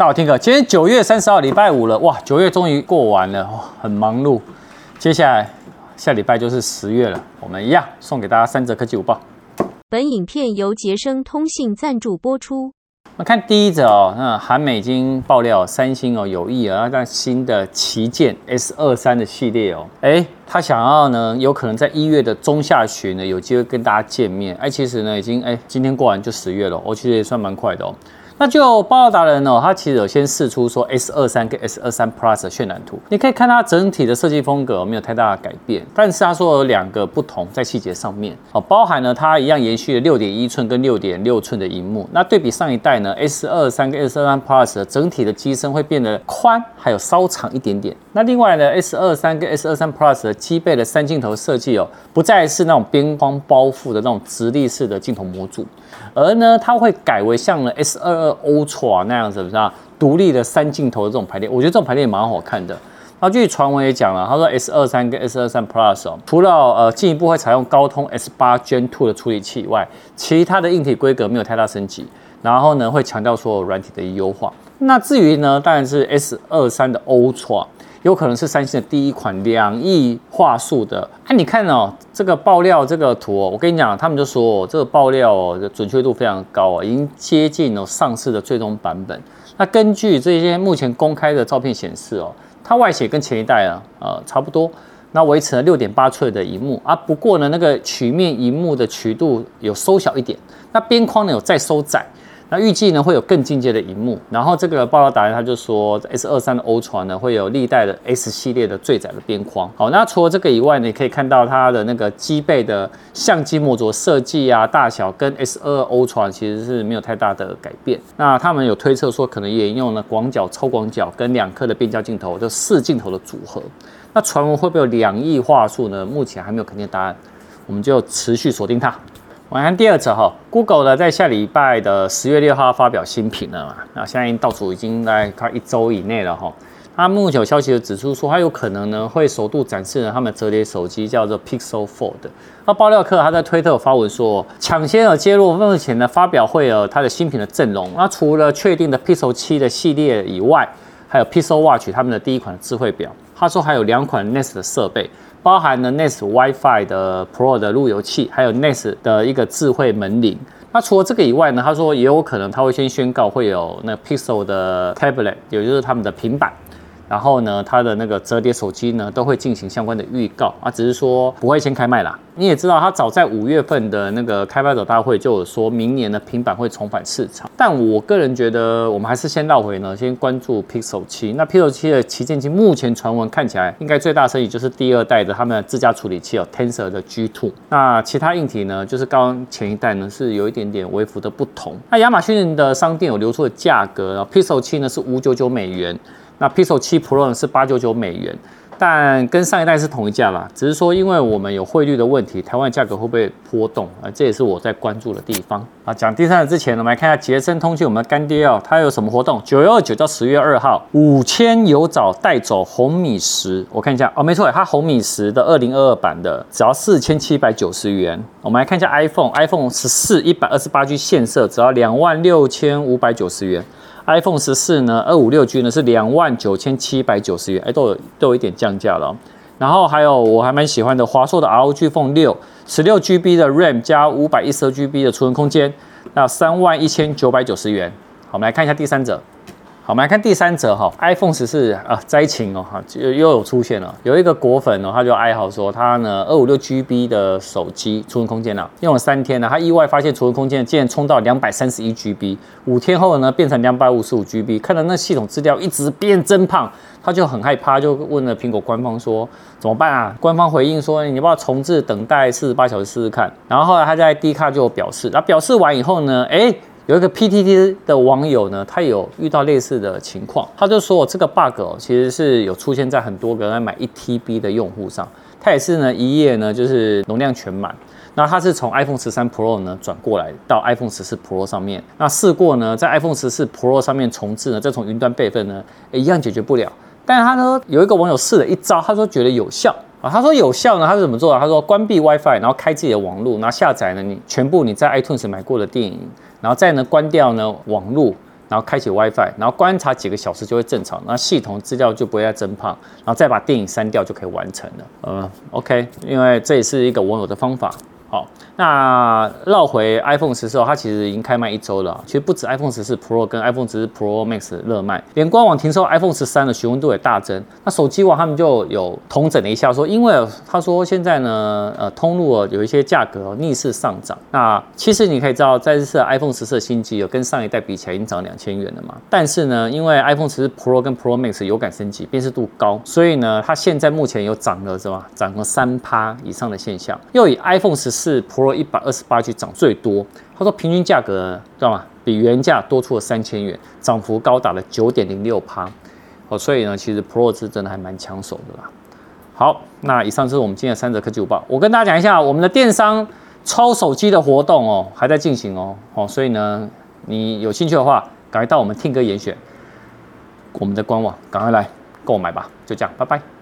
大家好，听课。今天九月三十号，礼拜五了，哇，九月终于过完了，哇，很忙碌。接下来下礼拜就是十月了，我们一样送给大家三则科技午报。本影片由杰生通信赞助播出。那看第一则哦，那韩美已经爆料，三星哦有意啊，那新的旗舰 S 二三的系列哦，哎，他想要呢，有可能在一月的中下旬呢，有机会跟大家见面。哎，其实呢，已经哎，今天过完就十月了，我其实也算蛮快的哦。那就爆料达人哦，他其实有先试出说 S 二三跟 S 二三 Plus 的渲染图，你可以看它整体的设计风格没有太大的改变，但是他说有两个不同在细节上面哦，包含了它一样延续了六点一寸跟六点六寸的荧幕，那对比上一代呢，S 二三跟 S 二三 Plus 的整体的机身会变得宽，还有稍长一点点。那另外呢，S 二三跟 S 二三 Plus 的机背的三镜头设计哦，不再是那种边框包覆的那种直立式的镜头模组，而呢，它会改为像了 S 二二 Ultra 那样子，是吧？独立的三镜头的这种排列，我觉得这种排列也蛮好看的。那据传闻也讲了，他说 S 二三跟 S 二三 Plus 哦，除了呃进一步会采用高通 S 八 Gen Two 的处理器以外，其他的硬体规格没有太大升级。然后呢，会强调说软体的优化。那至于呢，当然是 S 二三的 Ultra，有可能是三星的第一款两亿画素的。哎，你看哦，这个爆料这个图哦，我跟你讲，他们就说哦，这个爆料哦，准确度非常高哦，已经接近了上市的最终版本。那根据这些目前公开的照片显示哦，它外形跟前一代啊，呃，差不多。那维持了六点八寸的荧幕啊，不过呢，那个曲面荧幕的曲度有缩小一点，那边框呢有再收窄。那预计呢会有更进阶的荧幕，然后这个爆料达人他就说，S 二三的欧传呢会有历代的 S 系列的最窄的边框。好，那除了这个以外，你可以看到它的那个机背的相机模组设计啊，大小跟 S 二 Ultra 其实是没有太大的改变。那他们有推测说，可能也用了广角、超广角跟两颗的变焦镜头，就四镜头的组合。那传闻会不会有两亿画素呢？目前还没有肯定答案，我们就持续锁定它。我们看第二则哈，Google 呢在下礼拜的十月六号发表新品了嘛？那现在倒数已经在快一周以内了哈。它目前有消息的指出说，它有可能呢会首度展示呢他们折叠手机叫做 Pixel Fold。那爆料客他在推特发文说，抢先有揭露目前的发表会有它的新品的阵容。那除了确定的 Pixel 七的系列以外，还有 Pixel Watch 他们的第一款智慧表。他说还有两款 Nest 的设备。包含了 Nest WiFi 的 Pro 的路由器，还有 Nest 的一个智慧门铃。那除了这个以外呢，他说也有可能他会先宣告会有那 Pixel 的 Tablet，也就是他们的平板。然后呢，它的那个折叠手机呢，都会进行相关的预告啊，只是说不会先开卖啦。你也知道，它早在五月份的那个开发者大会就有说明年的平板会重返市场。但我个人觉得，我们还是先绕回呢，先关注 Pixel 7。那 Pixel 7的旗舰机目前传闻看起来应该最大升级就是第二代的他们的自家处理器哦，Tensor 的 G2。那其他硬体呢，就是刚刚前一代呢是有一点点微幅的不同。那亚马逊的商店有流出的价格，Pixel 7呢是五九九美元。那 Pixel 7 Pro 呢是八九九美元，但跟上一代是同一价啦，只是说因为我们有汇率的问题，台湾价格会不会波动啊？这也是我在关注的地方啊。讲第三个之前，我们来看一下杰森通讯，我们的干爹哦，它有什么活动？九月二九到十月二号，五千有找带走红米十，我看一下哦，没错，它红米十的二零二二版的只要四千七百九十元。我们来看一下 iPhone，iPhone 十四一百二十八 G 现色只要两万六千五百九十元。iPhone 十四呢，二五六 G 呢是两万九千七百九十元，哎，都有都有一点降价了哦。然后还有我还蛮喜欢的华硕的 ROG Phone 六，十六 GB 的 RAM 加五百一十二 GB 的储存空间，那三万一千九百九十元。好，我们来看一下第三者。好，我们来看第三则哈，iPhone 十四啊，灾情哦哈，又又有出现了，有一个果粉哦，他就哀嚎说，他呢二五六 GB 的手机储存空间呢，用了三天呢，他意外发现储存空间竟然冲到两百三十一 GB，五天后呢变成两百五十五 GB，看到那系统资料一直变增胖，他就很害怕，就问了苹果官方说怎么办啊？官方回应说，你要不要重置等待四十八小时试试看？然后后来他在 D 卡就表示，那表示完以后呢，哎。有一个 PTT 的网友呢，他有遇到类似的情况，他就说这个 bug，其实是有出现在很多个人买一 TB 的用户上，他也是呢一夜呢就是容量全满，那他是从 iPhone 十三 Pro 呢转过来到 iPhone 十四 Pro 上面，那试过呢在 iPhone 十四 Pro 上面重置呢，再从云端备份呢，一样解决不了，但是他呢有一个网友试了一招，他说觉得有效。啊，他说有效呢，他是怎么做的？他说关闭 WiFi，然后开自己的网络，然后下载呢你全部你在 iTunes 买过的电影，然后再呢关掉呢网络，然后开启 WiFi，然后观察几个小时就会正常，那系统资料就不会再增胖，然后再把电影删掉就可以完成了。嗯，OK，因为这也是一个网友的方法。好，那绕回 iPhone 十四哦，它其实已经开卖一周了。其实不止 iPhone 十四 Pro 跟 iPhone 十四 Pro Max 热卖，连官网停售 iPhone 十三的询问度也大增。那手机网他们就有统整了一下，说因为他说现在呢，呃，通路有一些价格逆势上涨。那其实你可以知道，在这次 iPhone 十四的新机有跟上一代比起来已经涨两千元了嘛。但是呢，因为 iPhone 十四 Pro 跟 Pro Max 有感升级，辨识度高，所以呢，它现在目前有涨了是吧？涨了三趴以上的现象。又以 iPhone 十四是 Pro 一百二十八 G 涨最多，他说平均价格知道吗？比原价多出了三千元，涨幅高达了九点零六趴。哦，所以呢，其实 Pro 是真的还蛮抢手的啦。好，那以上就是我们今天的三则科技午报。我跟大家讲一下，我们的电商抽手机的活动哦，还在进行哦。哦，所以呢，你有兴趣的话，赶快到我们听歌严选我们的官网，赶快来购买吧。就这样，拜拜。